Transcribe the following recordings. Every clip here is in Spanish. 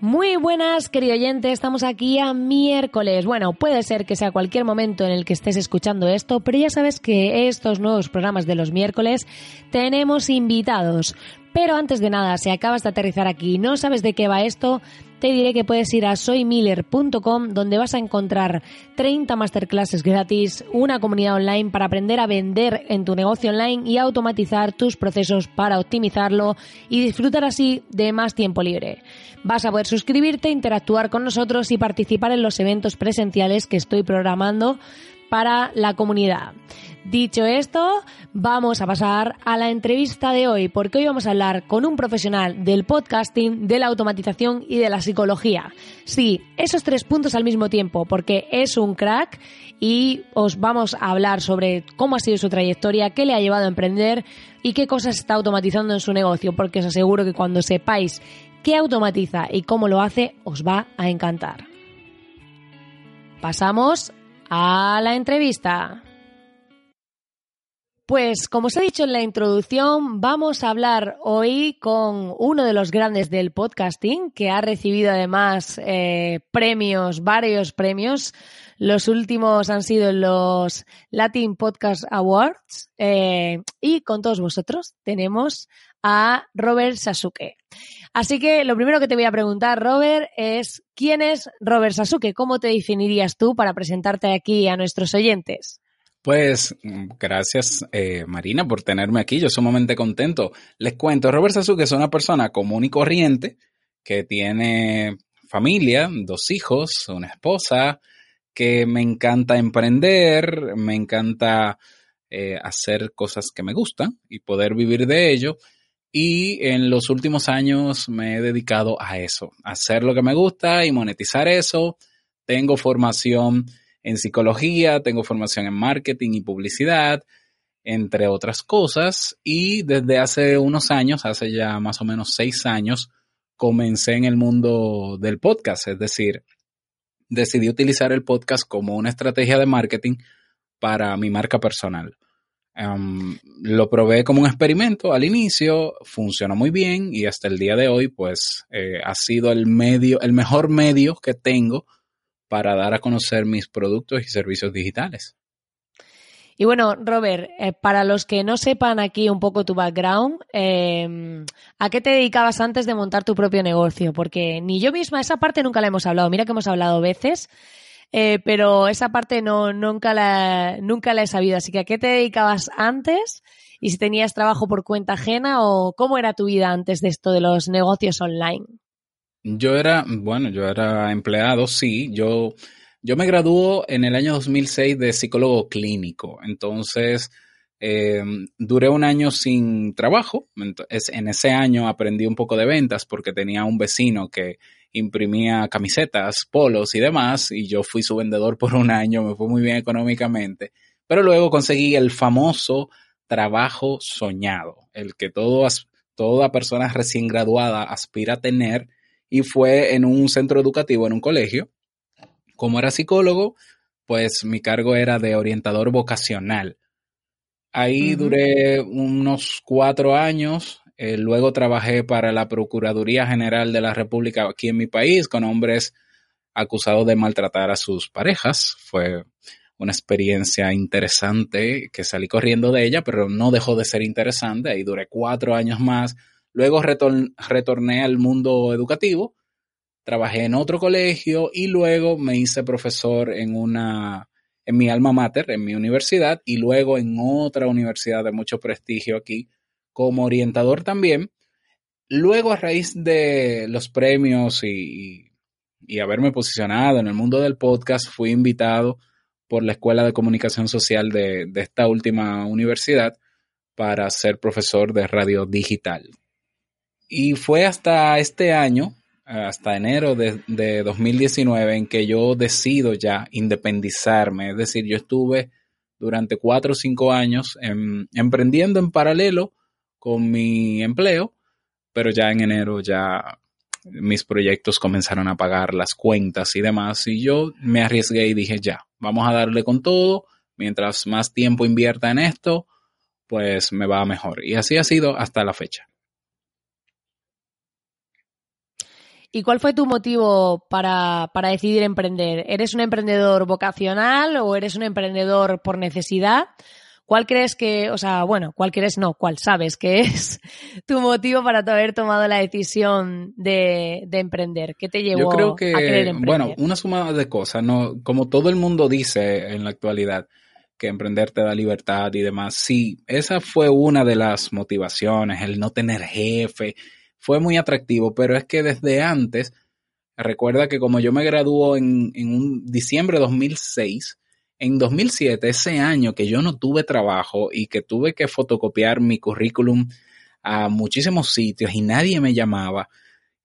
Muy buenas, querido oyente, estamos aquí a miércoles. Bueno, puede ser que sea cualquier momento en el que estés escuchando esto, pero ya sabes que estos nuevos programas de los miércoles tenemos invitados. Pero antes de nada, si acabas de aterrizar aquí y no sabes de qué va esto, te diré que puedes ir a soymiller.com donde vas a encontrar 30 masterclasses gratis, una comunidad online para aprender a vender en tu negocio online y automatizar tus procesos para optimizarlo y disfrutar así de más tiempo libre. Vas a poder suscribirte, interactuar con nosotros y participar en los eventos presenciales que estoy programando para la comunidad. Dicho esto, vamos a pasar a la entrevista de hoy, porque hoy vamos a hablar con un profesional del podcasting, de la automatización y de la psicología. Sí, esos tres puntos al mismo tiempo, porque es un crack y os vamos a hablar sobre cómo ha sido su trayectoria, qué le ha llevado a emprender y qué cosas está automatizando en su negocio, porque os aseguro que cuando sepáis qué automatiza y cómo lo hace, os va a encantar. Pasamos a la entrevista. Pues como os he dicho en la introducción, vamos a hablar hoy con uno de los grandes del podcasting, que ha recibido además eh, premios, varios premios. Los últimos han sido los Latin Podcast Awards. Eh, y con todos vosotros tenemos a Robert Sasuke. Así que lo primero que te voy a preguntar, Robert, es ¿quién es Robert Sasuke? ¿Cómo te definirías tú para presentarte aquí a nuestros oyentes? Pues gracias eh, Marina por tenerme aquí, yo sumamente contento. Les cuento, Robert Sasuke es una persona común y corriente que tiene familia, dos hijos, una esposa, que me encanta emprender, me encanta eh, hacer cosas que me gustan y poder vivir de ello. Y en los últimos años me he dedicado a eso, a hacer lo que me gusta y monetizar eso. Tengo formación en psicología, tengo formación en marketing y publicidad, entre otras cosas. Y desde hace unos años, hace ya más o menos seis años, comencé en el mundo del podcast. Es decir, decidí utilizar el podcast como una estrategia de marketing para mi marca personal. Em, lo probé como un experimento al inicio, funcionó muy bien y hasta el día de hoy, pues, eh, ha sido el medio, el mejor medio que tengo para dar a conocer mis productos y servicios digitales. Y bueno, Robert, eh, para los que no sepan aquí un poco tu background, em, ¿a qué te dedicabas antes de montar tu propio negocio? Porque ni yo misma, esa parte nunca la hemos hablado. Mira que hemos hablado veces, eh, pero esa parte no, nunca, la, nunca la he sabido. Así que, ¿a qué te dedicabas antes? Y si tenías trabajo por cuenta ajena o cómo era tu vida antes de esto de los negocios online. Yo era, bueno, yo era empleado, sí. Yo, yo me graduó en el año 2006 de psicólogo clínico. Entonces, eh, duré un año sin trabajo. En ese año aprendí un poco de ventas porque tenía un vecino que imprimía camisetas, polos y demás. Y yo fui su vendedor por un año, me fue muy bien económicamente. Pero luego conseguí el famoso trabajo soñado, el que todo, toda persona recién graduada aspira a tener y fue en un centro educativo, en un colegio. Como era psicólogo, pues mi cargo era de orientador vocacional. Ahí duré unos cuatro años. Eh, luego trabajé para la Procuraduría General de la República aquí en mi país con hombres acusado de maltratar a sus parejas. Fue una experiencia interesante que salí corriendo de ella, pero no dejó de ser interesante. Ahí duré cuatro años más. Luego retorné al mundo educativo, trabajé en otro colegio y luego me hice profesor en una en mi alma mater, en mi universidad, y luego en otra universidad de mucho prestigio aquí, como orientador también. Luego, a raíz de los premios y, y haberme posicionado en el mundo del podcast, fui invitado por la Escuela de Comunicación Social de, de esta última universidad para ser profesor de radio digital. Y fue hasta este año, hasta enero de, de, 2019, en que yo decido ya independizarme. Es decir, yo estuve durante cuatro o cinco años emprendiendo en paralelo con mi empleo, pero ya en enero ya mis proyectos comenzaron a pagar las cuentas y demás, y yo me arriesgué y dije, ya, vamos a darle con todo, mientras más tiempo invierta en esto, pues me va mejor. Y así ha sido hasta la fecha. ¿Y cuál fue tu motivo para, para, decidir emprender? ¿Eres un emprendedor vocacional o eres un emprendedor por necesidad? ¿Cuál crees que, o sea, bueno, cuál crees no, cuál sabes que es tu motivo para haber tomado la decisión de, emprender? ¿Qué te llevó Yo creo que, a querer emprender? Bueno, una suma de cosas, ¿no? Como todo el mundo dice en la actualidad, que emprender te da libertad y demás. Sí, esa fue una de las motivaciones, el no tener jefe, fue muy atractivo, pero es que desde antes, recuerda que como yo me graduó en, en un diciembre de 2006, en 2007, ese año que yo no tuve trabajo y que tuve que fotocopiar mi currículum a muchísimos sitios y nadie me llamaba,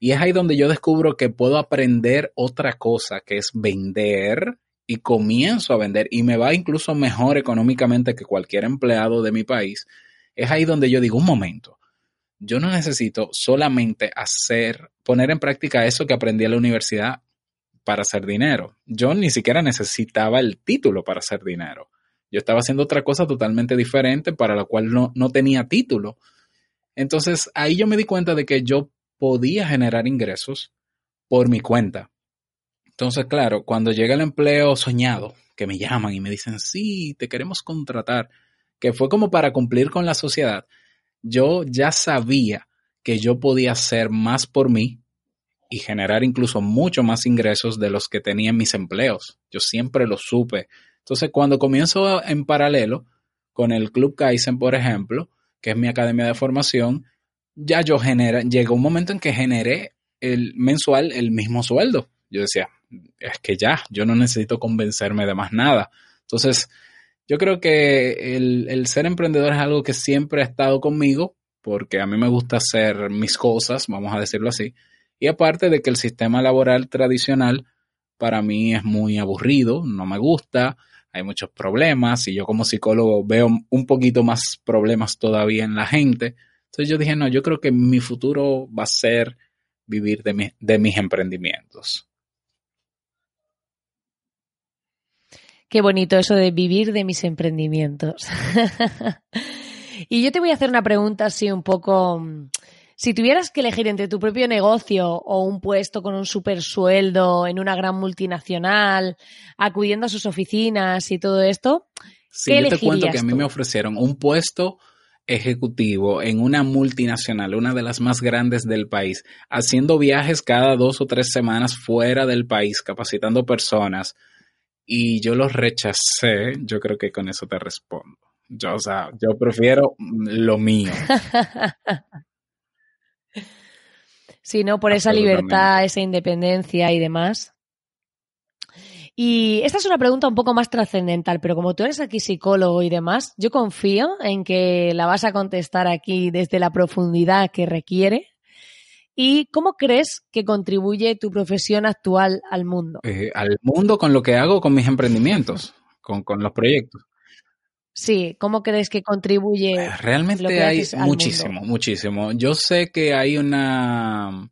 y es ahí donde yo descubro que puedo aprender otra cosa, que es vender, y comienzo a vender, y me va incluso mejor económicamente que cualquier empleado de mi país. Es ahí donde yo digo, un momento, yo no necesito solamente hacer, poner en práctica eso que aprendí en la universidad para hacer dinero. Yo ni siquiera necesitaba el título para hacer dinero. Yo estaba haciendo otra cosa totalmente diferente para la cual no, no tenía título. Entonces ahí yo me di cuenta de que yo podía generar ingresos por mi cuenta. Entonces, claro, cuando llega el empleo soñado, que me llaman y me dicen, sí, te queremos contratar, que fue como para cumplir con la sociedad, yo ya sabía que yo podía hacer más por mí y generar incluso mucho más ingresos de los que tenía en mis empleos. Yo siempre lo supe. Entonces, cuando comienzo en paralelo con el Club Kaizen, por ejemplo, que es mi academia de formación, ya yo genera, llegó un momento en que generé el mensual el mismo sueldo. Yo decía, es que ya, yo no necesito convencerme de más nada. Entonces, yo creo que el, ser emprendedor es algo que siempre ha estado conmigo, porque a mí me gusta hacer mis cosas, vamos a decirlo así, y aparte de que el sistema laboral tradicional para mí es muy aburrido, no me gusta, hay muchos problemas y yo como psicólogo veo un poquito más problemas todavía en la gente. Entonces yo dije, no, yo creo que mi futuro va a ser vivir de, de mis emprendimientos. Qué bonito eso de vivir de mis emprendimientos. y yo te voy a hacer una pregunta así un poco si tuvieras que elegir entre tu propio negocio o un puesto con un super sueldo en una gran multinacional, acudiendo a sus oficinas y todo esto, sí, yo te cuento que a mí me ofrecieron un puesto ejecutivo en una multinacional, una de las más grandes del país, haciendo viajes cada dos o tres semanas fuera del país, capacitando personas. Y yo los rechacé, yo creo que con eso te respondo. Yo, o sea, yo prefiero lo mío. Sí, ¿no? Por esa libertad, esa independencia y demás. Y esta es una pregunta un poco más trascendental, pero como tú eres aquí psicólogo y demás, yo confío en que la vas a contestar aquí desde la profundidad que requiere. ¿Y cómo crees que contribuye tu profesión actual al mundo? Eh, al mundo con lo que hago, con mis emprendimientos, con, con los proyectos. Sí, ¿cómo crees que contribuye? Eh, realmente hay muchísimo, muchísimo. Yo sé que hay una,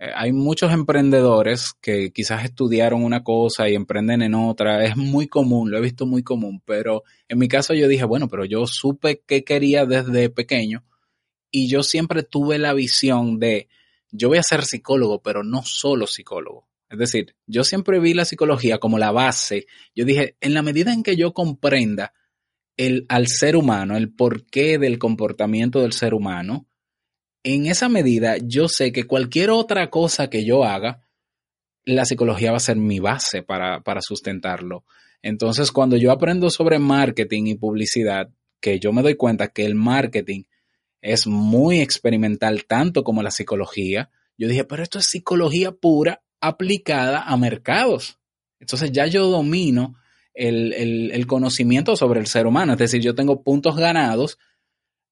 eh, hay muchos emprendedores que quizás estudiaron una cosa y emprenden en otra. Es muy común, lo he visto muy común, pero en mi caso yo dije, bueno, pero yo supe qué quería desde pequeño y yo siempre tuve la visión de, yo voy a ser psicólogo, pero no solo psicólogo. Es decir, yo siempre vi la psicología como la base. Yo dije, en la medida en que yo comprenda el, al ser humano, el porqué del comportamiento del ser humano, en esa medida yo sé que cualquier otra cosa que yo haga, la psicología va a ser mi base para, para sustentarlo. Entonces, cuando yo aprendo sobre marketing y publicidad, que yo me doy cuenta que el marketing es muy experimental tanto como la psicología, yo dije, pero esto es psicología pura aplicada a mercados. Entonces ya yo domino el, conocimiento sobre el ser humano, es decir, yo tengo puntos ganados.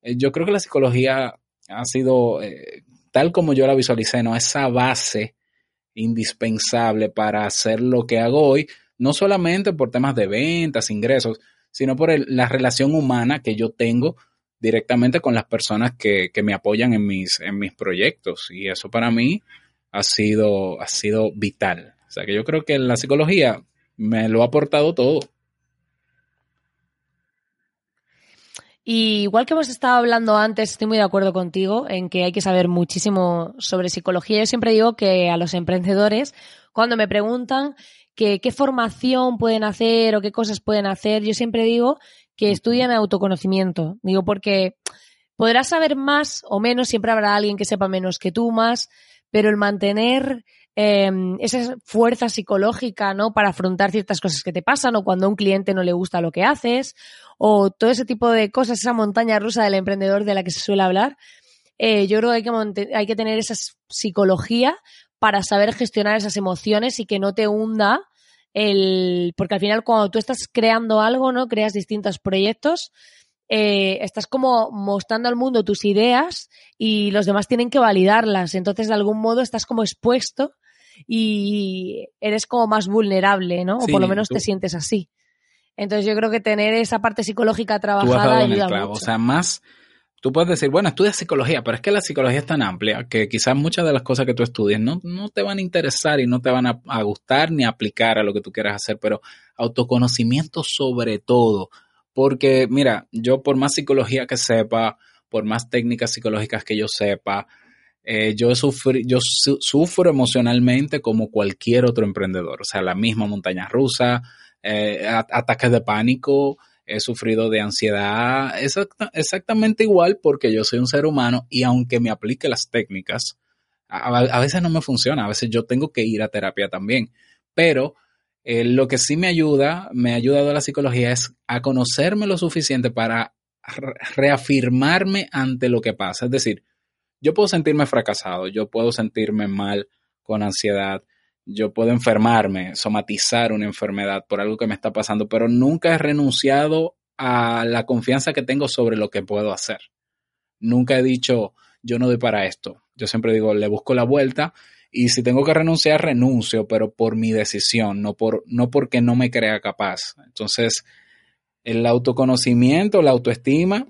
Eh, yo creo que la psicología ha sido, eh, tal como yo la visualicé, ¿no? esa base indispensable para hacer lo que hago hoy, no solamente por temas de ventas, ingresos, sino por la relación humana que yo tengo directamente con las personas que, me apoyan en mis, en mis proyectos. Y eso para mí ha sido, ha sido vital. O sea que yo creo que la psicología me lo ha aportado todo. Y igual que hemos estado hablando antes, estoy muy de acuerdo contigo en que hay que saber muchísimo sobre psicología. Yo siempre digo que a los emprendedores, cuando me preguntan que, qué formación pueden hacer o qué cosas pueden hacer, yo siempre digo que estudian autoconocimiento. Digo, porque podrás saber más o menos, siempre habrá alguien que sepa menos que tú más, pero el mantener em, esa fuerza psicológica, ¿no? Para afrontar ciertas cosas que te pasan o cuando a un cliente no le gusta lo que haces o todo ese tipo de cosas, esa montaña rusa del emprendedor de la que se suele hablar. Eh, yo creo que hay que, hay que tener esa psicología para saber gestionar esas emociones y que no te hunda el, porque al final cuando tú estás creando algo, ¿no? Creas distintos proyectos, eh, estás como mostrando al mundo tus ideas y los demás tienen que validarlas. Entonces, de algún modo, estás como expuesto y eres como más vulnerable, ¿no? O por lo menos te sientes así. Entonces, yo creo que tener esa parte psicológica trabajada ayuda mucho. O sea, más tú puedes decir, bueno, estudia psicología, pero es que la psicología es tan amplia que quizás muchas de las cosas que tú estudies no, no te van a interesar y no te van a, gustar ni aplicar a lo que tú quieras hacer, pero autoconocimiento sobre todo. Porque, mira, yo por más psicología que sepa, por más técnicas psicológicas que yo sepa, eh, yo, sufrí, yo sufro emocionalmente como cualquier otro emprendedor. O sea, la misma montaña rusa, eh, ataques de pánico, he sufrido de ansiedad exactamente igual porque yo soy un ser humano y aunque me aplique las técnicas, a, veces no me funciona, a veces yo tengo que ir a terapia también. Pero eh, lo que sí me ayuda, me ha ayudado la psicología es a conocerme lo suficiente para reafirmarme ante lo que pasa. Es decir, yo puedo sentirme fracasado, yo puedo sentirme mal con ansiedad, yo puedo enfermarme, somatizar una enfermedad por algo que me está pasando, pero nunca he renunciado a la confianza que tengo sobre lo que puedo hacer. Nunca he dicho, yo no doy para esto. Yo siempre digo, le busco la vuelta y si tengo que renunciar, renuncio, pero por mi decisión, no, por, no porque no me crea capaz. Entonces, el autoconocimiento, la autoestima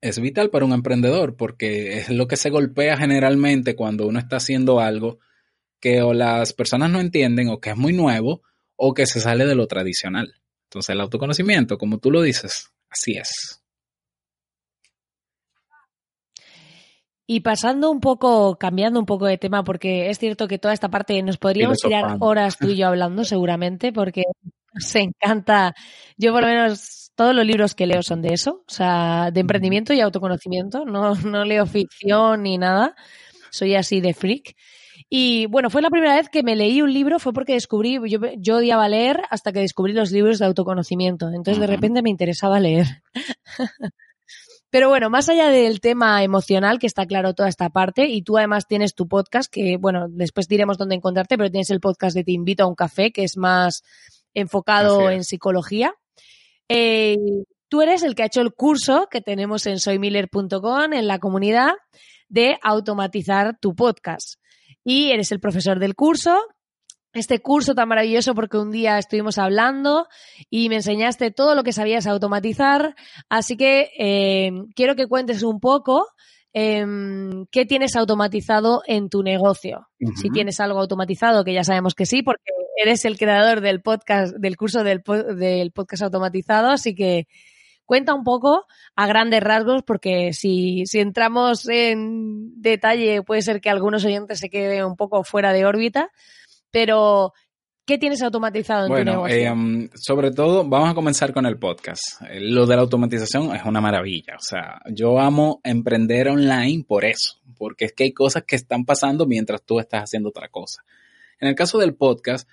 es vital para un emprendedor porque es lo que se golpea generalmente cuando uno está haciendo algo que o las personas no entienden o que es muy nuevo o que se sale de lo tradicional. Entonces el autoconocimiento, como tú lo dices, así es. Y pasando un poco, cambiando un poco de tema, porque es cierto que toda esta parte nos podríamos tirar horas tú y yo hablando seguramente, porque nos encanta, yo por lo menos todos los libros que leo son de eso, o sea, de emprendimiento y autoconocimiento, no, no leo ficción ni nada, soy así de freak. Y bueno, fue la primera vez que me leí un libro, fue porque descubrí, yo, yo odiaba leer hasta que descubrí los libros de autoconocimiento. Entonces de repente me interesaba leer. Pero bueno, más allá del tema emocional, que está claro toda esta parte, y tú además tienes tu podcast, que bueno, después diremos dónde encontrarte, pero tienes el podcast de Te invito a un café, que es más enfocado en psicología. Eh, tú eres el que ha hecho el curso que tenemos en soymiller.com, en la comunidad, de automatizar tu podcast y eres el profesor del curso. Este curso tan maravilloso porque un día estuvimos hablando y me enseñaste todo lo que sabías automatizar. Así que eh, quiero que cuentes un poco em, qué tienes automatizado en tu negocio. Si tienes algo automatizado, que ya sabemos que sí, porque eres el creador del podcast, del curso del, del podcast automatizado. Así que Cuenta un poco a grandes rasgos, porque si, si entramos en detalle puede ser que algunos oyentes se queden un poco fuera de órbita, pero ¿Qué tienes automatizado en bueno, tu negocio? Eh, um, sobre todo, vamos a comenzar con el podcast. Eh, lo de la automatización es una maravilla. O sea, yo amo emprender online por eso, porque es que hay cosas que están pasando mientras tú estás haciendo otra cosa. En el caso del podcast,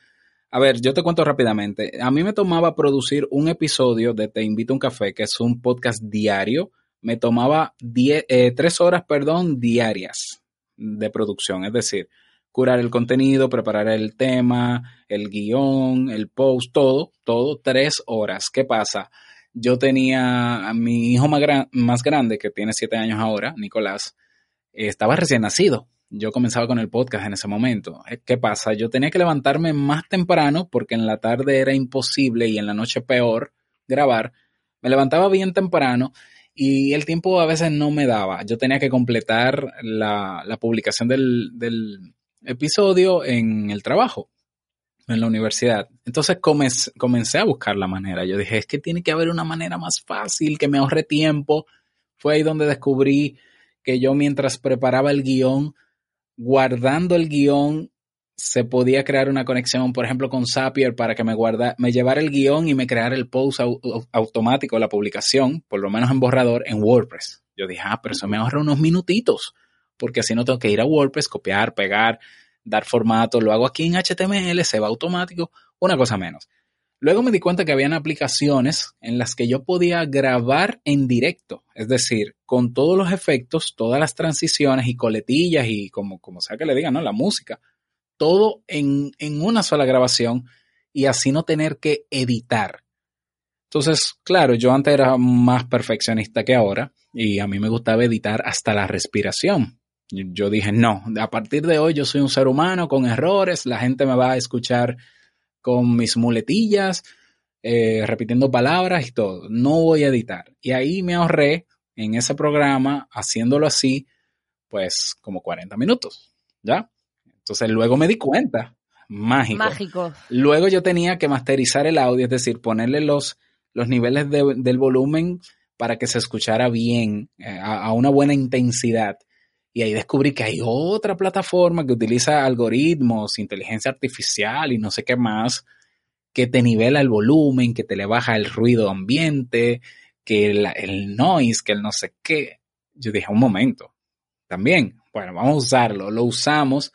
a ver, yo te cuento rápidamente. A mí me tomaba producir un episodio de Te invito a un café, que es un podcast diario. Me tomaba diez, eh, tres horas, perdón, diarias de producción. Es decir, curar el contenido, preparar el tema, el guion, el post, todo, todo, tres horas. ¿Qué pasa? Yo tenía a mi hijo más, gran, más grande, que tiene siete años ahora, Nicolás, estaba recién nacido. Yo comenzaba con el podcast en ese momento. Eh, ¿Qué pasa? Yo tenía que levantarme más temprano porque en la tarde era imposible y en la noche peor grabar. Me levantaba bien temprano y el tiempo a veces no me daba. Yo tenía que completar la, publicación del, del, episodio en el trabajo, en la universidad. Entonces comencé, comencé, a buscar la manera. Yo dije, es que tiene que haber una manera más fácil, que me ahorre tiempo. Fue ahí donde descubrí que yo mientras preparaba el guion, guardando el guion, se podía crear una conexión, por ejemplo, con Zapier para que me, guarda, me llevara el guion y me creara el post au automático, la publicación, por lo menos en borrador, en WordPress. Yo dije, ah, pero eso me ahorra unos minutitos porque así no tengo que ir a WordPress, copiar, pegar, dar formato, lo hago aquí en HTML, se va automático, una cosa menos. Luego me di cuenta que habían aplicaciones en las que yo podía grabar en directo, es decir, con todos los efectos, todas las transiciones y coletillas y como, como sea que le digan, ¿no? La música, todo en, en una sola grabación y así no tener que editar. Entonces, claro, yo antes era más perfeccionista que ahora y a mí me gustaba editar hasta la respiración. Yo dije, no, a partir de hoy yo soy un ser humano con errores, la gente me va a escuchar con mis muletillas, eh, repitiendo palabras y todo. No voy a editar. Y ahí me ahorré en ese programa, haciéndolo así, pues como 40 minutos, ¿ya? Entonces luego me di cuenta, mágico. Mágico. Luego yo tenía que masterizar el audio, es decir, ponerle los, los niveles de, del volumen para que se escuchara bien, eh, a, a una buena intensidad. Y ahí descubrí que hay otra plataforma que utiliza algoritmos, inteligencia artificial y no sé qué más, que te nivela el volumen, que te le baja el ruido ambiente, que el, noise, que el no sé qué. Yo dije, un momento, también, bueno, vamos a usarlo. Lo usamos,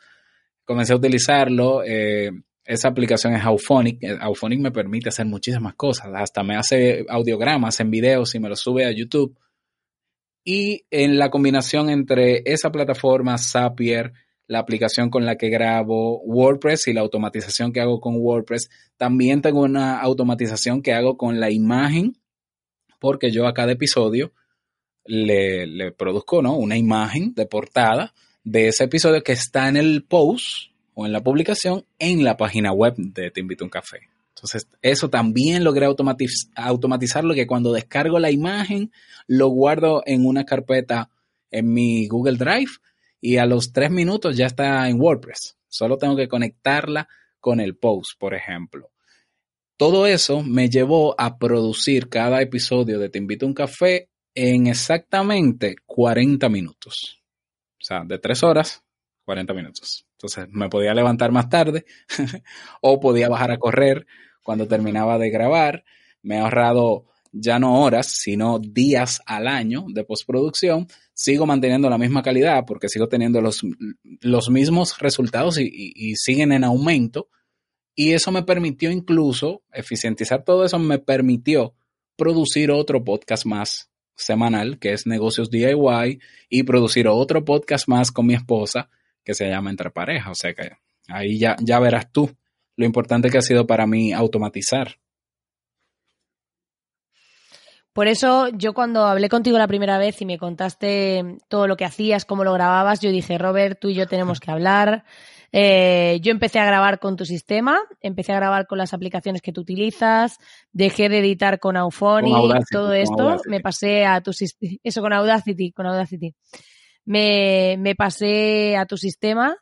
comencé a utilizarlo. Eh, esa aplicación es Auphonic. Auphonic me permite hacer muchísimas cosas. Hasta me hace audiogramas en videos y me los sube a YouTube. Y en la combinación entre esa plataforma, Zapier, la aplicación con la que grabo WordPress y la automatización que hago con WordPress, también tengo una automatización que hago con la imagen, porque yo a cada episodio le, produzco ¿no? una imagen de portada de ese episodio que está en el post o en la publicación en la página web de Te Invito a un Café. Entonces, eso también logré automatiz automatizarlo, que cuando descargo la imagen, lo guardo en una carpeta en mi Google Drive y a los tres minutos ya está en WordPress. Solo tengo que conectarla con el post, por ejemplo. Todo eso me llevó a producir cada episodio de Te Invito a un Café en exactamente 40 minutos. O sea, de tres horas, 40 minutos. Entonces me podía levantar más tarde o podía bajar a correr cuando terminaba de grabar. Me he ahorrado ya no horas, sino días al año de postproducción. Sigo manteniendo la misma calidad porque sigo teniendo los, los mismos resultados y, y, siguen en aumento. Y eso me permitió incluso eficientizar todo eso, me permitió producir otro podcast más semanal, que es Negocios DIY, y producir otro podcast más con mi esposa, que se llama Entre Pareja. O sea que ahí ya, ya verás tú lo importante que ha sido para mí automatizar. Por eso yo cuando hablé contigo la primera vez y me contaste todo lo que hacías, cómo lo grababas, yo dije, Robert, tú y yo tenemos que hablar. Eh, yo empecé a grabar con tu sistema, empecé a grabar con las aplicaciones que tú utilizas, dejé de editar con Auphonic, todo esto, me pasé a tu sistema, eso con Audacity, con Audacity. Me, me pasé a tu sistema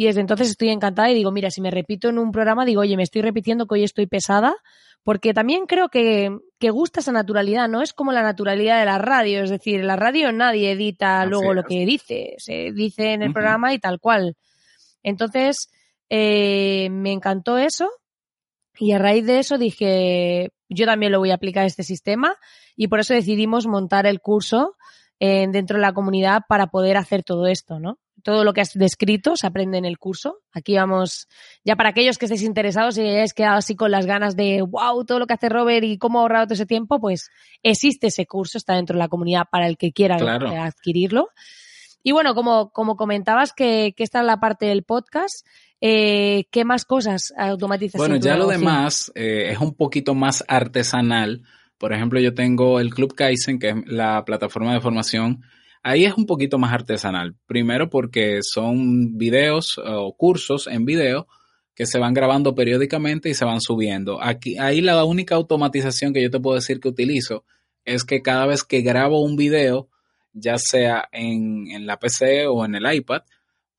y desde entonces estoy encantada y digo, mira, si me repito en un programa, digo, oye, me estoy repitiendo que hoy estoy pesada, porque también creo que, que gusta esa naturalidad, no es como la naturalidad de la radio, es decir, la radio nadie edita así luego es. lo que dice, se dice en el uh -huh. programa y tal cual. Entonces, eh, me encantó eso y a raíz de eso dije, yo también lo voy a aplicar a este sistema y por eso decidimos montar el curso eh, dentro de la comunidad para poder hacer todo esto, ¿no? Todo lo que has descrito se aprende en el curso. Aquí vamos, ya para aquellos que estéis interesados y hayáis quedado así con las ganas de, wow, todo lo que hace Robert y cómo ha ahorrado todo ese tiempo, pues existe ese curso, está dentro de la comunidad para el que quiera adquirirlo. Y bueno, como, como comentabas que, que esta es la parte del podcast, eh, ¿Qué más cosas automatizas? Bueno, ya lo demás eh, es un poquito más artesanal. Por ejemplo, yo tengo el Club Kaizen, que es la plataforma de formación. Ahí es un poquito más artesanal. Primero porque son videos o cursos en video que se van grabando periódicamente y se van subiendo. Aquí, ahí la única automatización que yo te puedo decir que utilizo es que cada vez que grabo un video, ya sea en, en la PC o en el iPad,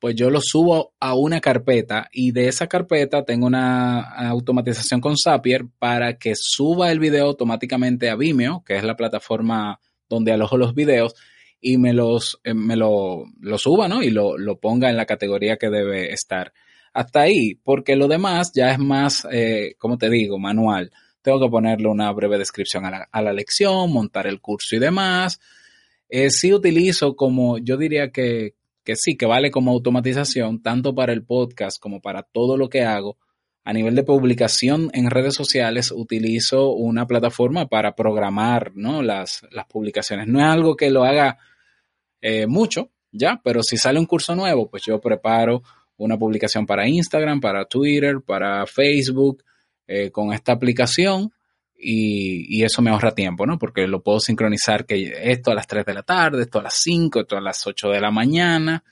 pues yo lo subo a una carpeta y de esa carpeta tengo una automatización con Zapier para que suba el video automáticamente a Vimeo, que es la plataforma donde alojo los videos, y me los eh, me lo, suba, ¿no? Y lo, ponga en la categoría que debe estar. Hasta ahí, porque lo demás ya es más, eh, como te digo, manual. Tengo que ponerle una breve descripción a la, lección, montar el curso y demás. Eh, sí utilizo como, yo diría que, que sí, que vale como automatización, tanto para el podcast como para todo lo que hago. A nivel de publicación en redes sociales, utilizo una plataforma para programar ¿no? las, publicaciones. No es algo que lo haga eh, mucho, ya, pero si sale un curso nuevo, pues yo preparo una publicación para Instagram, para Twitter, para Facebook, eh, con esta aplicación y, eso me ahorra tiempo, ¿no? Porque lo puedo sincronizar que esto a las 3 de la tarde, esto a las 5, esto a las 8 de la mañana.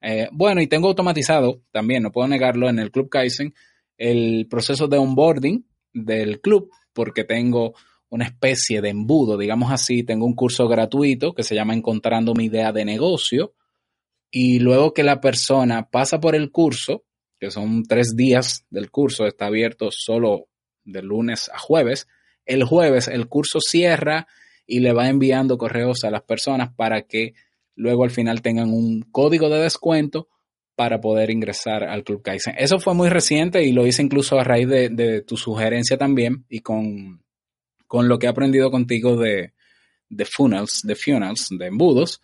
Eh, bueno, y tengo automatizado también, no puedo negarlo, en el Club Kaizen, el proceso de onboarding del club, porque tengo una especie de embudo, digamos así, tengo un curso gratuito que se llama Encontrando mi idea de negocio, y luego que la persona pasa por el curso, que son tres días del curso, está abierto solo de lunes a jueves, el jueves el curso cierra y le va enviando correos a las personas para que luego al final tengan un código de descuento para poder ingresar al Club Kaizen. Eso fue muy reciente y lo hice incluso a raíz de, tu sugerencia también y con, lo que he aprendido contigo de, de funnels, de funnels, de embudos,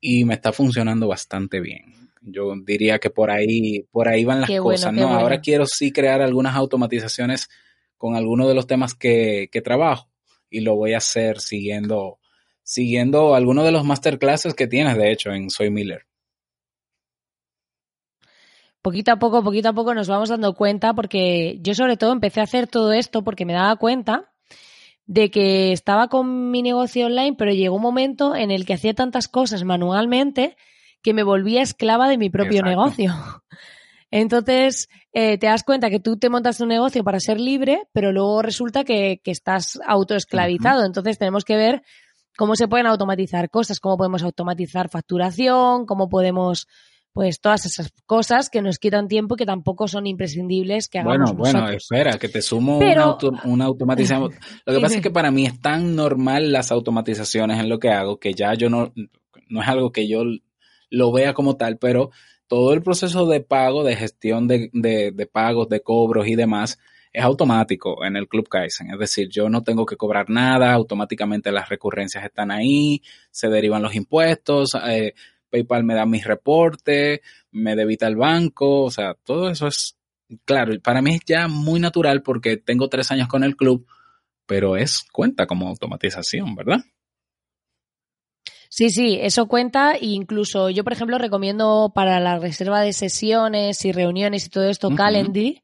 y me está funcionando bastante bien. Yo diría que por ahí, por ahí van las cosas, ¿no? Ahora quiero sí crear algunas automatizaciones con algunos de los temas que, trabajo y lo voy a hacer siguiendo, siguiendo algunos de los masterclasses que tienes, de hecho, en Soy Miller. Poquito a poco, poquito a poco nos vamos dando cuenta porque yo sobre todo empecé a hacer todo esto porque me daba cuenta de que estaba con mi negocio online, pero llegó un momento en el que hacía tantas cosas manualmente que me volvía esclava de mi propio negocio. Entonces, eh, te das cuenta que tú te montas un negocio para ser libre, pero luego resulta que, estás autoesclavizado. Entonces, tenemos que ver cómo se pueden automatizar cosas, cómo podemos automatizar facturación, cómo podemos pues todas esas cosas que nos quitan tiempo y que tampoco son imprescindibles que hagamos Bueno, bueno, espera, que te sumo una, una, automatización. Lo que pasa es que para mí es tan normal las automatizaciones en lo que hago que ya yo no, no es algo que yo lo vea como tal, pero todo el proceso de pago, de gestión de, de, pagos, de cobros y demás, es automático en el Club Kaizen. Es decir, yo no tengo que cobrar nada, automáticamente las recurrencias están ahí, se derivan los impuestos, eh, PayPal me da mis reportes, me debita el banco, o sea, todo eso es, claro, para mí es ya muy natural porque tengo tres años con el club, pero es cuenta como automatización, ¿verdad? Sí, sí, eso cuenta. E incluso yo, por ejemplo, recomiendo para la reserva de sesiones y reuniones y todo esto Calendly,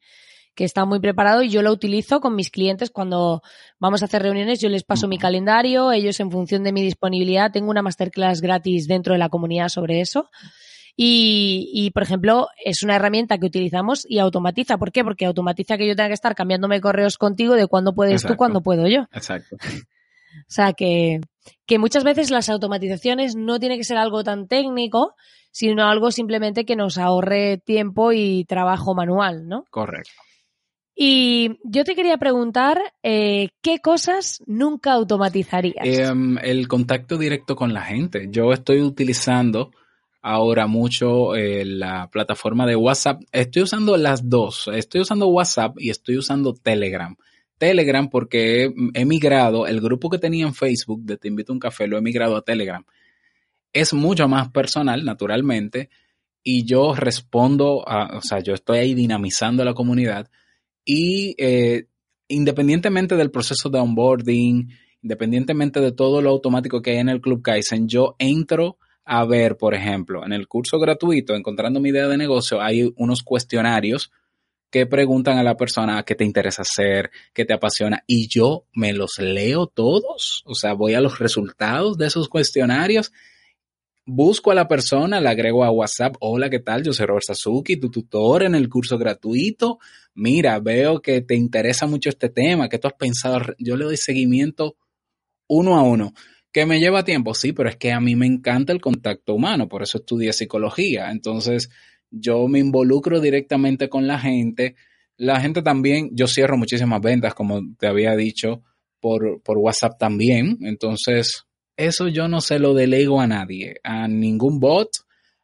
que está muy preparado y yo lo utilizo con mis clientes cuando vamos a hacer reuniones. Yo les paso mi calendario, ellos en función de mi disponibilidad, tengo una masterclass gratis dentro de la comunidad sobre eso. Y, y, por ejemplo, es una herramienta que utilizamos y automatiza. ¿Por qué? Porque automatiza que yo tenga que estar cambiándome correos contigo de cuándo puedes tú, cuándo puedo yo. Exacto. O sea que, que muchas veces las automatizaciones no tiene que ser algo tan técnico, sino algo simplemente que nos ahorre tiempo y trabajo manual, ¿no? Correcto. Y yo te quería preguntar, eh, ¿qué cosas nunca automatizarías? Em, el contacto directo con la gente. Yo estoy utilizando ahora mucho eh, la plataforma de WhatsApp. Estoy usando las dos. Estoy usando WhatsApp y estoy usando Telegram. Telegram porque he, migrado, el grupo que tenía en Facebook de Te invito a un café, lo he migrado a Telegram. Es mucho más personal, naturalmente, y yo respondo, a, o sea, yo estoy ahí dinamizando la comunidad y eh, independientemente del proceso de onboarding, independientemente de todo lo automático que hay en el Club Kaizen, yo entro a ver, por ejemplo, en el curso gratuito, encontrando mi idea de negocio, hay unos cuestionarios que preguntan a la persona qué te interesa hacer, qué te apasiona, y yo me los leo todos, o sea, voy a los resultados de esos cuestionarios busco a la persona, la agrego a WhatsApp, hola, ¿qué tal? Yo soy Robert Sasuki, tu tutor en el curso gratuito. Mira, veo que te interesa mucho este tema, que tú has pensado, yo le doy seguimiento uno a uno. ¿Que me lleva tiempo? Sí, pero es que a mí me encanta el contacto humano, por eso estudié psicología. Entonces, yo me involucro directamente con la gente. La gente también, yo cierro muchísimas ventas, como te había dicho, por, por WhatsApp también. Entonces, eso yo no se lo delego a nadie, a ningún bot,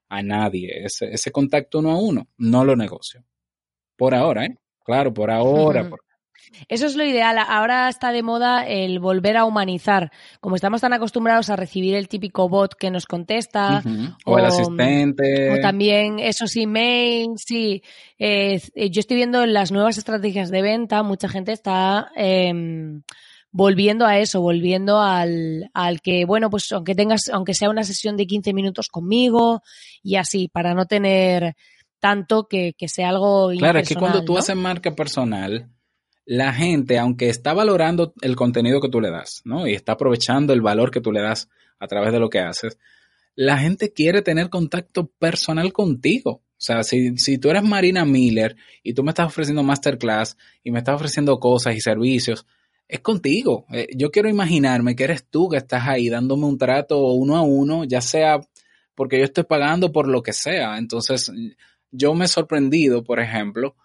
a nadie. Ese, ese contacto uno a uno, no lo negocio. Por ahora, ¿eh? Claro, por ahora. Por... Eso es lo ideal. Ahora está de moda el volver a humanizar. Como estamos tan acostumbrados a recibir el típico bot que nos contesta. Uh -huh. o, o, el asistente. O también esos emails. Sí. Eh, yo estoy viendo en las nuevas estrategias de venta, mucha gente está. Eh, volviendo a eso, volviendo al, al, que, bueno, pues aunque tengas, aunque sea una sesión de 15 minutos conmigo y así, para no tener tanto que, que sea algo Claro, es que cuando tú ¿no? haces marca personal, la gente, aunque está valorando el contenido que tú le das, ¿no? Y está aprovechando el valor que tú le das a través de lo que haces, la gente quiere tener contacto personal contigo. O sea, si, si tú eres Marina Miller y tú me estás ofreciendo masterclass y me estás ofreciendo cosas y servicios, es contigo. Eh, yo quiero imaginarme que eres tú que estás ahí dándome un trato uno a uno, ya sea porque yo estoy pagando por lo que sea. Entonces, yo me he sorprendido, por ejemplo,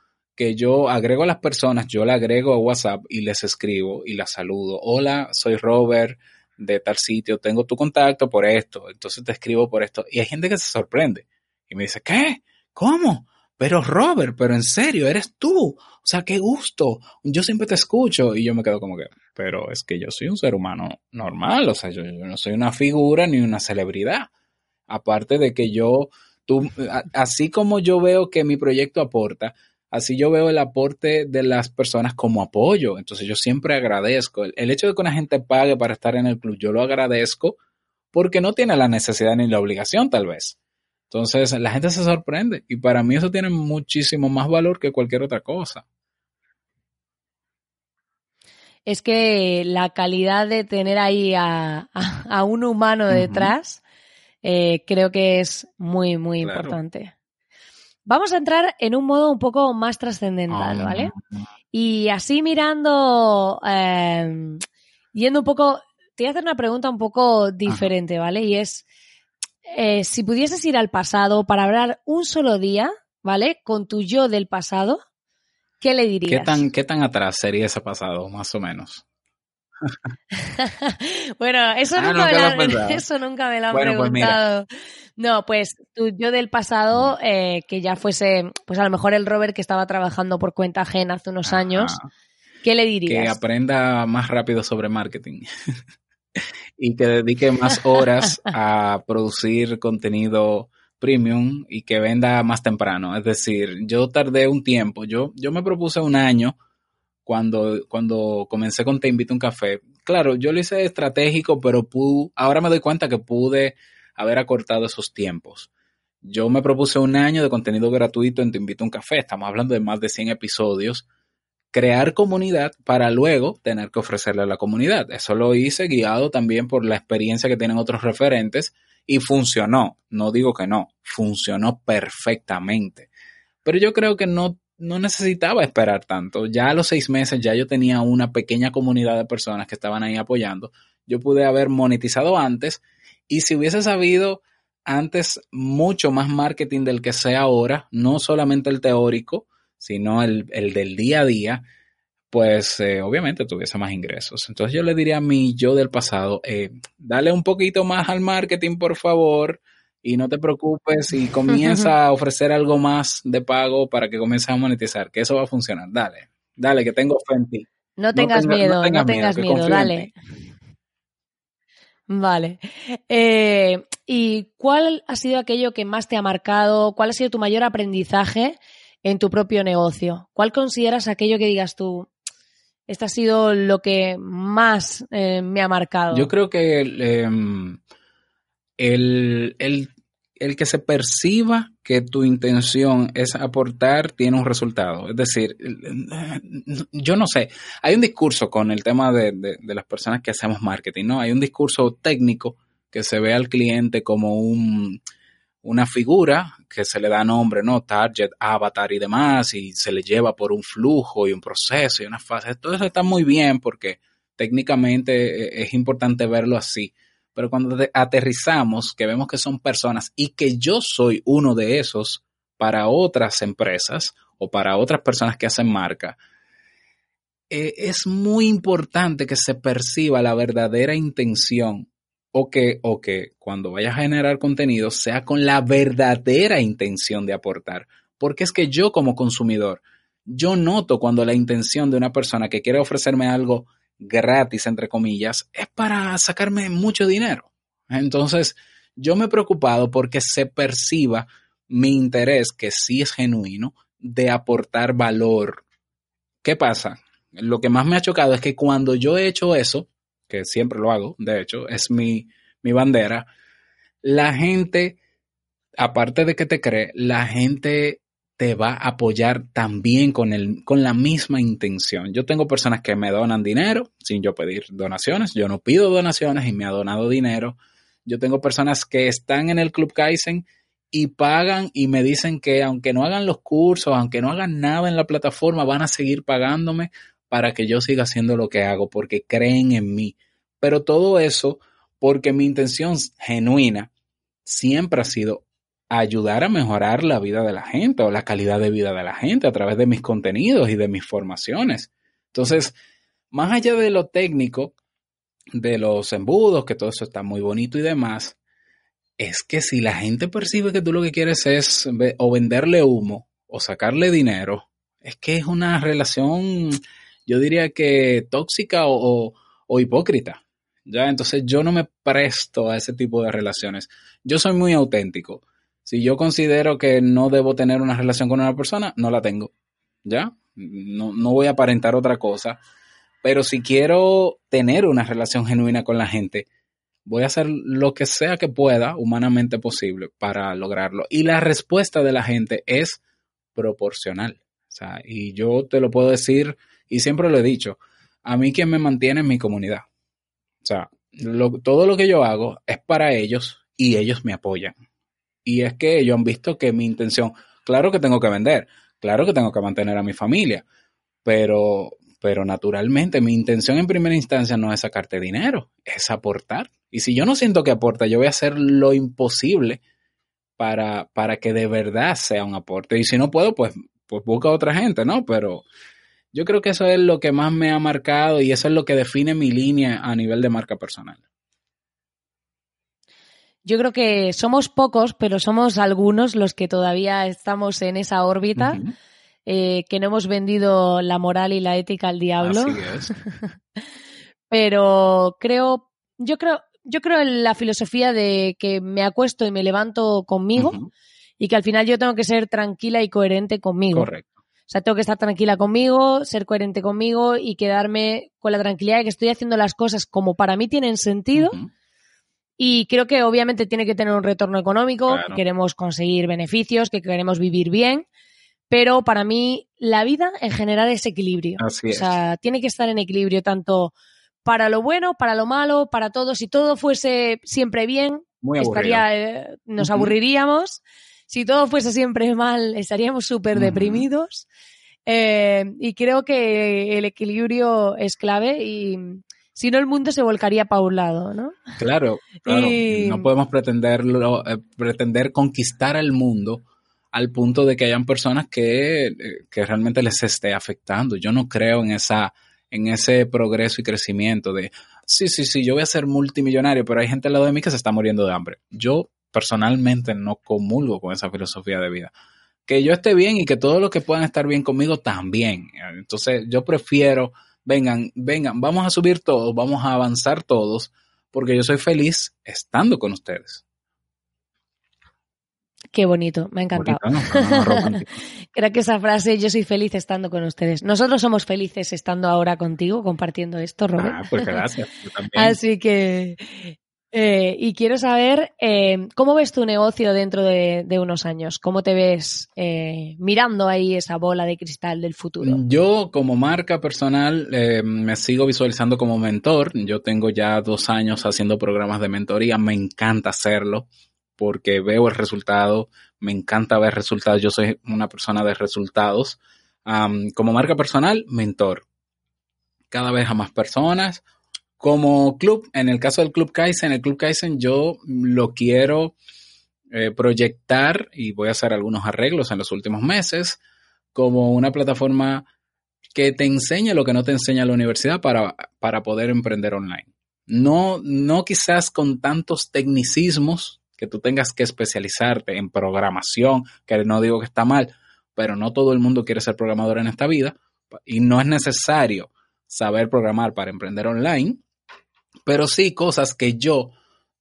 que yo agrego a las personas, yo le agrego a WhatsApp y les escribo y las saludo. Hola, soy Robert de tal sitio, tengo tu contacto por esto, entonces te escribo por esto. Y hay gente que se sorprende y me dice, ¿qué? ¿Cómo? Pero Robert, pero en serio, eres tú. O sea, qué gusto. Yo siempre te escucho y yo me quedo como que, pero es que yo soy un ser humano normal. O sea, yo, yo no soy una figura ni una celebridad. Aparte de que yo, tú, así como yo veo que mi proyecto aporta, así yo veo el aporte de las personas como apoyo. Entonces yo siempre agradezco. El, el hecho de que una gente pague para estar en el club, yo lo agradezco porque no tiene la necesidad ni la obligación tal vez. Entonces la gente se sorprende y para mí eso tiene muchísimo más valor que cualquier otra cosa. Es que la calidad de tener ahí a, a, a un humano detrás uh -huh. eh, creo que es muy, muy claro. importante. Vamos a entrar en un modo un poco más trascendental, oh, ¿vale? Y así mirando, eh, yendo un poco, te voy a hacer una pregunta un poco diferente. ¿vale? Y es, eh, si pudieses ir al pasado para hablar un solo día, ¿vale? Con tu yo del pasado, ¿qué le dirías? ¿Qué tan, qué tan atrás sería ese pasado, más o menos? bueno, eso, ah, nunca me lo, eso nunca me lo han bueno, preguntado. Pues no, pues tu yo del pasado, mm. eh, que ya fuese, pues a lo mejor el Robert que estaba trabajando por cuenta ajena hace unos Ajá. años, ¿qué le dirías? Que aprenda más rápido sobre marketing. y que dedique más horas a producir contenido premium y que venda más temprano. Es decir, yo tardé un tiempo, yo, yo me propuse un año cuando, cuando comencé con Te Invito a un Café. Claro, yo lo hice estratégico, pero pude, ahora me doy cuenta que pude haber acortado esos tiempos. Yo me propuse un año de contenido gratuito en Te Invito a un Café. Estamos hablando de más de 100 episodios crear comunidad para luego tener que ofrecerle a la comunidad. Eso lo hice guiado también por la experiencia que tienen otros referentes y funcionó. No digo que no, funcionó perfectamente. Pero yo creo que no, no necesitaba esperar tanto. Ya a los seis meses ya yo tenía una pequeña comunidad de personas que estaban ahí apoyando. Yo pude haber monetizado antes y si hubiese sabido antes mucho más marketing del que sé ahora, no solamente el teórico, sino el, el del día a día, pues eh, obviamente tuviese más ingresos. Entonces yo le diría a mi yo del pasado, eh, dale un poquito más al marketing, por favor, y no te preocupes y comienza a ofrecer algo más de pago para que comiences a monetizar, que eso va a funcionar. Dale, dale, que tengo fe en ti. No tengas miedo, no tengas, miedo, dale. Vale. Eh, ¿Y cuál ha sido aquello que más te ha marcado? ¿Cuál ha sido tu mayor aprendizaje en tu propio negocio? ¿Cuál consideras aquello que digas tú, este ha sido lo que más eh, me ha marcado? Yo creo que em, el, el, que se perciba que tu intención es aportar tiene un resultado. Es decir, yo no sé, hay un discurso con el tema de, de, las personas que hacemos marketing, ¿no? Hay un discurso técnico que se ve al cliente como un, una figura que se le da nombre, ¿no? Target, avatar y demás, y se le lleva por un flujo y un proceso y una fase. Todo eso está muy bien porque técnicamente eh, es importante verlo así. Pero cuando aterrizamos, que vemos que son personas y que yo soy uno de esos para otras empresas o para otras personas que hacen marca, eh, es muy importante que se perciba la verdadera intención o que, o que cuando vayas a generar contenido sea con la verdadera intención de aportar. Porque es que yo como consumidor, yo noto cuando la intención de una persona que quiere ofrecerme algo gratis, entre comillas, es para sacarme mucho dinero. Entonces, yo me he preocupado porque se perciba mi interés, que sí es genuino, de aportar valor. ¿Qué pasa? Lo que más me ha chocado es que cuando yo he hecho eso, que siempre lo hago, de hecho, es mi, mi bandera, la gente, aparte de que te cree, la gente te va a apoyar también con, el, con la misma intención. Yo tengo personas que me donan dinero sin yo pedir donaciones. Yo no pido donaciones y me ha donado dinero. Yo tengo personas que están en el Club Kaizen y pagan y me dicen que aunque no hagan los cursos, aunque no hagan nada en la plataforma, van a seguir pagándome para que yo siga haciendo lo que hago porque creen en mí. Pero todo eso porque mi intención genuina siempre ha sido ayudar a mejorar la vida de la gente o la calidad de vida de la gente a través de mis contenidos y de mis formaciones. Entonces, más allá de lo técnico, de los embudos, que todo eso está muy bonito y demás, es que si la gente percibe que tú lo que quieres es o venderle humo o sacarle dinero, es que es una relación, yo diría que tóxica o, o hipócrita. ¿ya? Entonces yo no me presto a ese tipo de relaciones. Yo soy muy auténtico. Si yo considero que no debo tener una relación con una persona, no la tengo. ¿Ya? No, no voy a aparentar otra cosa. Pero si quiero tener una relación genuina con la gente, voy a hacer lo que sea que pueda, humanamente posible, para lograrlo. Y la respuesta de la gente es proporcional. O sea, y yo te lo puedo decir, y siempre lo he dicho, a mí quien me mantiene es mi comunidad. O sea, todo lo que yo hago es para ellos y ellos me apoyan. Y es que ellos han visto que mi intención, claro que tengo que vender, claro que tengo que mantener a mi familia, pero, pero naturalmente mi intención en primera instancia no es sacarte dinero, es aportar. Y si yo no siento que aporta, yo voy a hacer lo imposible para, para que de verdad sea un aporte. Y si no puedo, pues, pues busca a otra gente, ¿no? Pero yo creo que eso es lo que más me ha marcado y eso es lo que define mi línea a nivel de marca personal. Yo creo que somos pocos, pero somos algunos los que todavía estamos en esa órbita, eh, que no hemos vendido la moral y la ética al diablo. Así es. pero creo, yo creo, yo creo en la filosofía de que me acuesto y me levanto conmigo y que al final yo tengo que ser tranquila y coherente conmigo. Correcto. O sea, tengo que estar tranquila conmigo, ser coherente conmigo y quedarme con la tranquilidad de que estoy haciendo las cosas como para mí tienen sentido. Y creo que obviamente tiene que tener un retorno económico, que queremos conseguir beneficios, que queremos vivir bien. Pero para mí la vida en general es equilibrio. Así o sea, tiene que estar en equilibrio tanto para lo bueno, para lo malo, para todo. Si todo fuese siempre bien, estaría, eh, nos aburriríamos. Si todo fuese siempre mal, estaríamos súper deprimidos. Eh, y creo que el equilibrio es clave y si no el mundo se volcaría para un lado, ¿no? Claro, claro. No podemos pretenderlo, eh, pretender conquistar el mundo al punto de que hayan personas que, eh, que, realmente les esté afectando. Yo no creo en esa en ese progreso y crecimiento de sí, sí, sí, yo voy a ser multimillonario, pero hay gente al lado de mí que se está muriendo de hambre. Yo personalmente no comulgo con esa filosofía de vida. Que yo esté bien y que todos los que puedan estar bien conmigo también. Entonces yo prefiero, vengan, vengan, vamos a subir todos, vamos a avanzar todos, porque yo soy feliz estando con ustedes. Qué bonito, me ha encantado. Creo que esa frase, yo soy feliz estando con ustedes. Nosotros somos felices estando ahora contigo, compartiendo esto, Robert. Ah, pues gracias. Así que, eh, y quiero saber, eh, ¿cómo ves tu negocio dentro de, unos años? ¿Cómo te ves eh, mirando ahí esa bola de cristal del futuro? Yo como marca personal me sigo visualizando como mentor. Yo tengo ya dos años haciendo programas de mentoría. Me encanta hacerlo porque veo el resultado, me encanta ver resultados, yo soy una persona de resultados. como marca personal, mentor. Cada vez a más personas. Como club, en el caso del Club Kaizen, el Club Kaizen yo lo quiero eh, proyectar y voy a hacer algunos arreglos en los últimos meses como una plataforma que te enseña lo que no te enseña la universidad para, para poder emprender online. No, no quizás con tantos tecnicismos que tú tengas que especializarte en programación, que no digo que está mal, pero no todo el mundo quiere ser programador en esta vida y no es necesario saber programar para emprender online, pero sí cosas que yo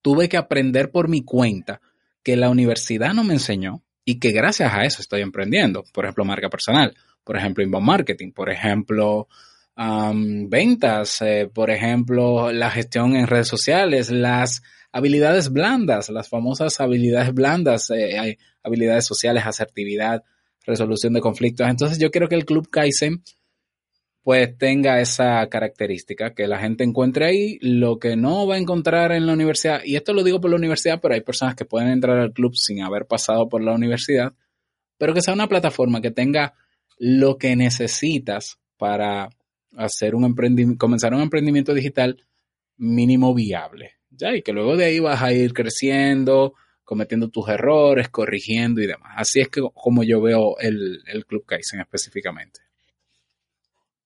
tuve que aprender por mi cuenta, que la universidad no me enseñó y que gracias a eso estoy emprendiendo. Por ejemplo, marca personal, por ejemplo, inbound marketing, por ejemplo, ventas, eh, por ejemplo, la gestión en redes sociales, las habilidades blandas, las famosas habilidades blandas, eh, habilidades sociales, asertividad, resolución de conflictos. Entonces yo quiero que el Club Kaizen pues tenga esa característica, que la gente encuentre ahí lo que no va a encontrar en la universidad. Y esto lo digo por la universidad, pero hay personas que pueden entrar al club sin haber pasado por la universidad, pero que sea una plataforma que tenga lo que necesitas para hacer un comenzar un emprendimiento digital mínimo viable. ¿ya? Y que luego de ahí vas a ir creciendo, cometiendo tus errores, corrigiendo y demás. Así es que como yo veo el, Club Kaizen específicamente.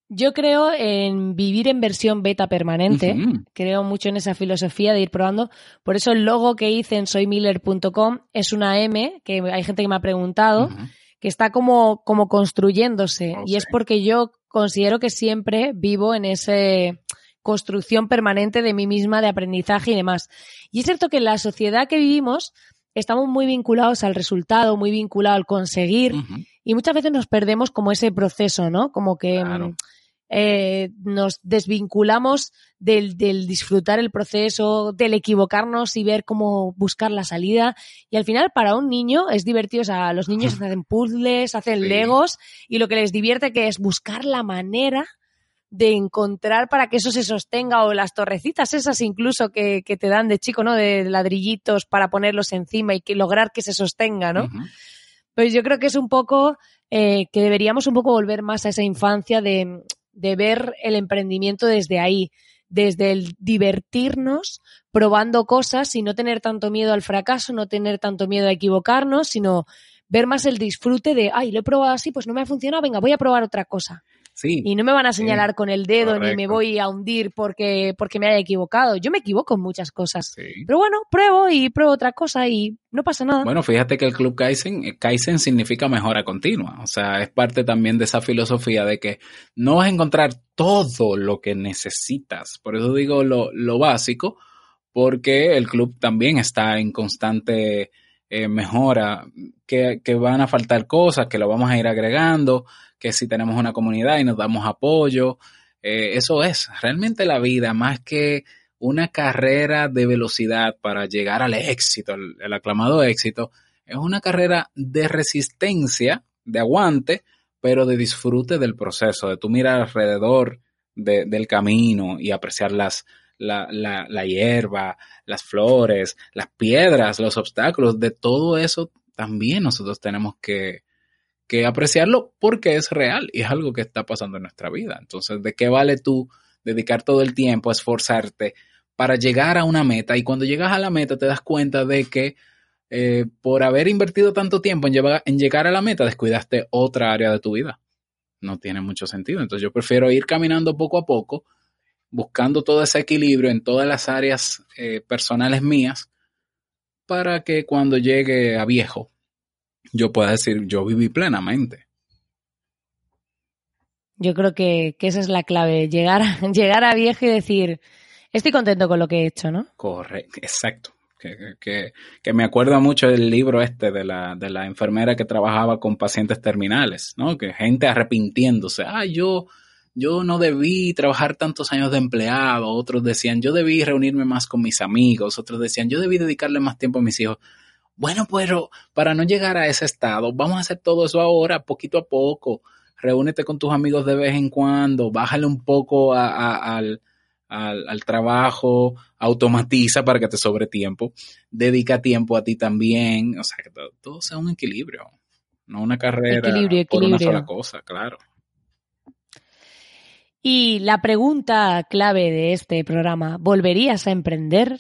Yo creo en vivir en versión beta permanente. Creo mucho en esa filosofía de ir probando. Por eso el logo que hice en soymiller.com es una M, que hay gente que me ha preguntado, que está como, como construyéndose. Y es porque yo considero que siempre vivo en ese construcción permanente de mí misma, de aprendizaje y demás. Y es cierto que en la sociedad que vivimos estamos muy vinculados al resultado, muy vinculados al conseguir y muchas veces nos perdemos como ese proceso, ¿no? Como que mm, eh, nos desvinculamos del, del, disfrutar el proceso, del equivocarnos y ver cómo buscar la salida. Y al final, para un niño es divertido. O sea, los niños hacen puzzles, hacen legos y lo que les divierte que es buscar la manera de encontrar para que eso se sostenga o las torrecitas esas incluso que, te dan de chico, ¿no? De ladrillitos para ponerlos encima y que lograr que se sostenga, ¿no? Pues yo creo que es un poco eh, que deberíamos un poco volver más a esa infancia de, de ver el emprendimiento desde ahí, desde el divertirnos probando cosas y no tener tanto miedo al fracaso, no tener tanto miedo a equivocarnos, sino ver más el disfrute de, ay, lo he probado así, pues no me ha funcionado, venga, voy a probar otra cosa. Y no me van a señalar con el dedo ni me voy a hundir porque, porque me haya equivocado. Yo me equivoco en muchas cosas. Pero bueno, pruebo y pruebo otra cosa y no pasa nada. Bueno, fíjate que el Club Kaizen, eh, Kaizen significa mejora continua. O sea, es parte también de esa filosofía de que no vas a encontrar todo lo que necesitas. Por eso digo lo, lo básico, porque el club también está en constante eh, mejora, que, van a faltar cosas, que lo vamos a ir agregando, que si tenemos una comunidad y nos damos apoyo, eh, eso es realmente la vida, más que una carrera de velocidad para llegar al éxito, el, aclamado éxito, es una carrera de resistencia, de aguante, pero de disfrute del proceso, de tú mirar alrededor del camino y apreciar las, la, la, la, hierba, las flores, las piedras, los obstáculos, de todo eso también nosotros tenemos que, que apreciarlo porque es real y es algo que está pasando en nuestra vida. Entonces, ¿de qué vale tú dedicar todo el tiempo a esforzarte para llegar a una meta? Y cuando llegas a la meta te das cuenta de que eh, por haber invertido tanto tiempo en, en llegar a la meta, descuidaste otra área de tu vida. No tiene mucho sentido. Entonces yo prefiero ir caminando poco a poco, buscando todo ese equilibrio en todas las áreas eh, personales mías para que cuando llegue a viejo yo pueda decir, yo viví plenamente. Yo creo que, esa es la clave, llegar, llegar a viejo y decir, estoy contento con lo que he hecho, ¿no? Correcto, exacto. Que, que, me acuerda mucho del libro este de la, de la enfermera que trabajaba con pacientes terminales, ¿no? Que gente arrepintiéndose, ah, yo, yo no debí trabajar tantos años de empleado, otros decían, yo debí reunirme más con mis amigos, otros decían, yo debí dedicarle más tiempo a mis hijos. Bueno, pero para no llegar a ese estado, vamos a hacer todo eso ahora, poquito a poco. Reúnete con tus amigos de vez en cuando, bájale un poco al, trabajo, automatiza para que te sobre tiempo, dedica tiempo a ti también, o sea, que todo, sea un equilibrio, no una carrera por una sola cosa, claro. Y la pregunta clave de este programa, ¿volverías a emprender?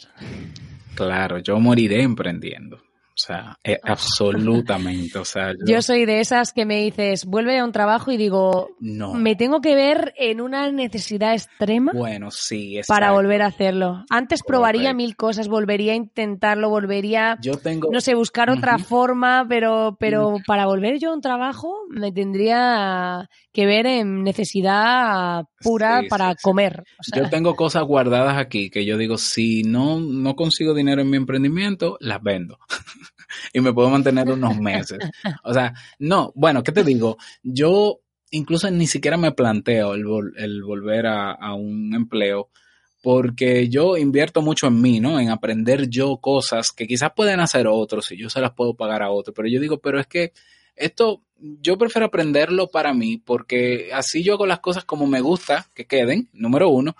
Claro, yo moriré emprendiendo. O sea, eh, absolutamente. O sea, yo... soy de esas que me dices, vuelve a un trabajo y digo, no. me tengo que ver en una necesidad extrema. Bueno, sí, Para volver a hacerlo. Antes probaría mil cosas, volvería a intentarlo, volvería, yo tengo... no sé, buscar otra forma, pero, pero para volver yo a un trabajo me tendría que ver en necesidad pura para comer. Yo tengo cosas guardadas aquí que yo digo, si no, no consigo dinero en mi emprendimiento, las vendo. Y me puedo mantener unos meses. O sea, no, bueno, ¿qué te digo? Yo incluso ni siquiera me planteo el, volver a, a, un empleo porque yo invierto mucho en mí, ¿no? En aprender yo cosas que quizás pueden hacer otros y yo se las puedo pagar a otros, pero yo digo, pero es que esto yo prefiero aprenderlo para mí porque así yo hago las cosas como me gusta que queden, número uno.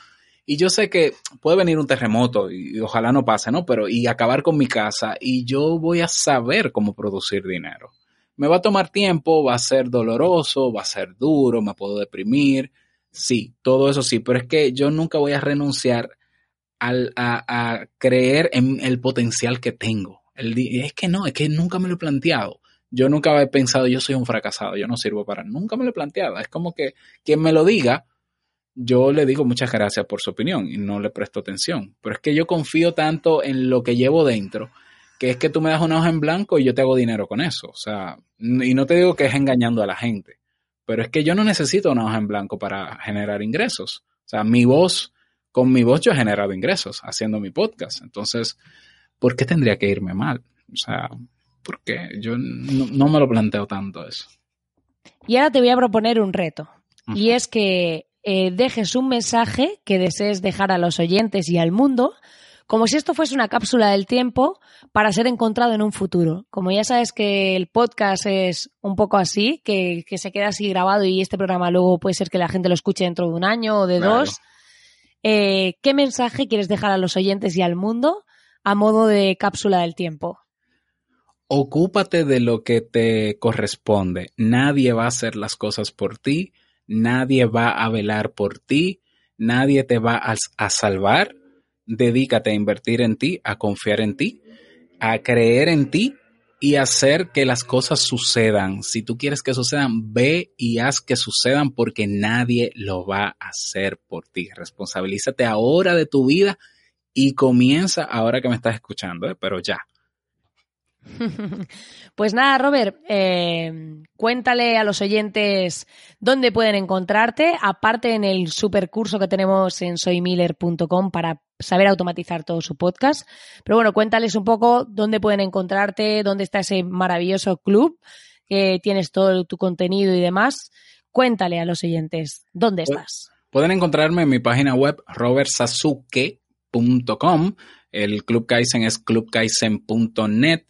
Y yo sé que puede venir un terremoto y, ojalá no pase, ¿no? Pero y acabar con mi casa y yo voy a saber cómo producir dinero. Me va a tomar tiempo, va a ser doloroso, va a ser duro, me puedo deprimir. Sí, todo eso sí, pero es que yo nunca voy a renunciar al, a, creer en el potencial que tengo. El, es que no, es que nunca me lo he planteado yo nunca he pensado, yo soy un fracasado, yo no sirvo para, nunca me lo he planteado. Es como que quien me lo diga, yo le digo muchas gracias por su opinión y no le presto atención. Pero es que yo confío tanto en lo que llevo dentro, que es que tú me das una hoja en blanco y yo te hago dinero con eso. O sea, y no te digo que es engañando a la gente, pero es que yo no necesito una hoja en blanco para generar ingresos. O sea, mi voz, con mi voz yo he generado ingresos haciendo mi podcast. Entonces, ¿por qué tendría que irme mal? O sea, porque yo no, me lo planteo tanto eso. Y ahora te voy a proponer un reto. Y es que eh, dejes un mensaje que desees dejar a los oyentes y al mundo, como si esto fuese una cápsula del tiempo para ser encontrado en un futuro. Como ya sabes que el podcast es un poco así, que, se queda así grabado y este programa luego puede ser que la gente lo escuche dentro de un año o de dos. Eh, ¿Qué mensaje quieres dejar a los oyentes y al mundo a modo de cápsula del tiempo? ocúpate de lo que te corresponde. Nadie va a hacer las cosas por ti, nadie va a velar por ti, nadie te va a, salvar. Dedícate a invertir en ti, a confiar en ti, a creer en ti y hacer que las cosas sucedan. Si tú quieres que sucedan, ve y haz que sucedan porque nadie lo va a hacer por ti. Responsabilízate ahora de tu vida y comienza ahora que me estás escuchando, ¿eh? pero ya. Pues nada, Robert, eh, cuéntale a los oyentes dónde pueden encontrarte, aparte en el supercurso que tenemos en soymiller.com para saber automatizar todo su podcast. Pero bueno, cuéntales un poco dónde pueden encontrarte, dónde está ese maravilloso club que tienes todo tu contenido y demás. Cuéntale a los oyentes dónde pues, estás. Pueden encontrarme en mi página web robertsasuke.com. El Club Kaizen es clubkaizen.net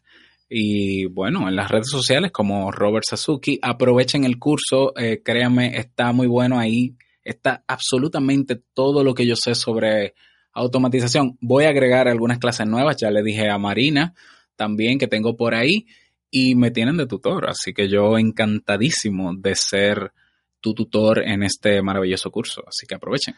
y bueno, en las redes sociales como Robert Sasuki, aprovechen el curso, eh, créanme, está muy bueno ahí, está absolutamente todo lo que yo sé sobre automatización. Voy a agregar algunas clases nuevas, ya le dije a Marina también que tengo por ahí y me tienen de tutor, así que yo encantadísimo de ser tu tutor en este maravilloso curso, así que aprovechen.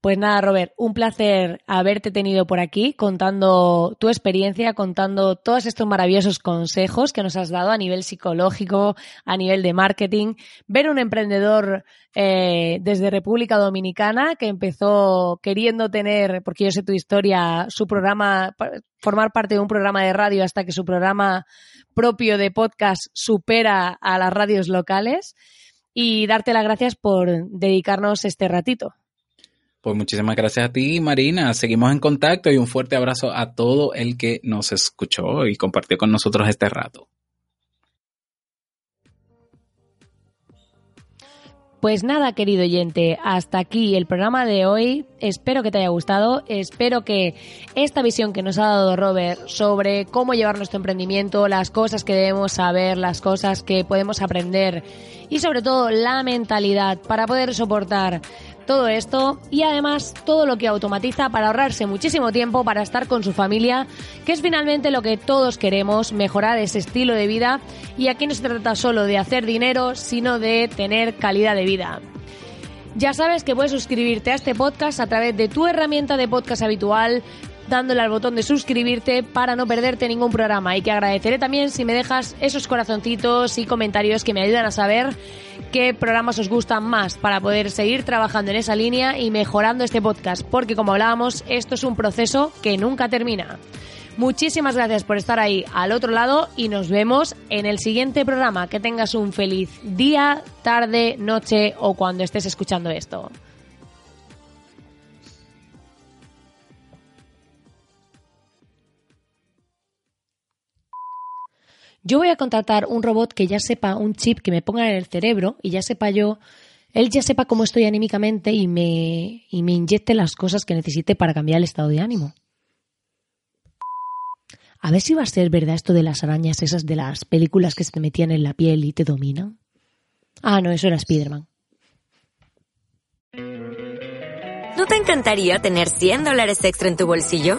Pues nada, Robert, un placer haberte tenido por aquí contando tu experiencia, contando todos estos maravillosos consejos que nos has dado a nivel psicológico, a nivel de marketing. Ver un emprendedor eh, desde República Dominicana que empezó queriendo tener, porque yo sé tu historia, su programa, formar parte de un programa de radio hasta que su programa propio de podcast supera a las radios locales y darte las gracias por dedicarnos este ratito. Pues muchísimas gracias a ti, Marina. Seguimos en contacto y un fuerte abrazo a todo el que nos escuchó y compartió con nosotros este rato. Pues nada, querido oyente, hasta aquí el programa de hoy. Espero que te haya gustado. Espero que esta visión que nos ha dado Robert sobre cómo llevar nuestro emprendimiento, las cosas que debemos saber, las cosas que podemos aprender y sobre todo la mentalidad para poder soportar todo esto y además todo lo que automatiza para ahorrarse muchísimo tiempo para estar con su familia, que es finalmente lo que todos queremos, mejorar ese estilo de vida y aquí no se trata solo de hacer dinero, sino de tener calidad de vida. Ya sabes que puedes suscribirte a este podcast a través de tu herramienta de podcast habitual, dándole al botón de suscribirte para no perderte ningún programa y que agradeceré también si me dejas esos corazoncitos y comentarios que me ayudan a saber qué programas os gustan más para poder seguir trabajando en esa línea y mejorando este podcast, porque como hablábamos, esto es un proceso que nunca termina. Muchísimas gracias por estar ahí al otro lado y nos vemos en el siguiente programa. Que tengas un feliz día, tarde, noche o cuando estés escuchando esto. Yo voy a contratar un robot que ya sepa un chip que me ponga en el cerebro y ya sepa yo, él ya sepa cómo estoy anímicamente y me, y me inyecte las cosas que necesite para cambiar el estado de ánimo. A ver si va a ser verdad esto de las arañas, esas de las películas que se te metían en la piel y te dominan. Ah, no, eso era Spiderman. ¿No te encantaría tener 100 dólares extra en tu bolsillo?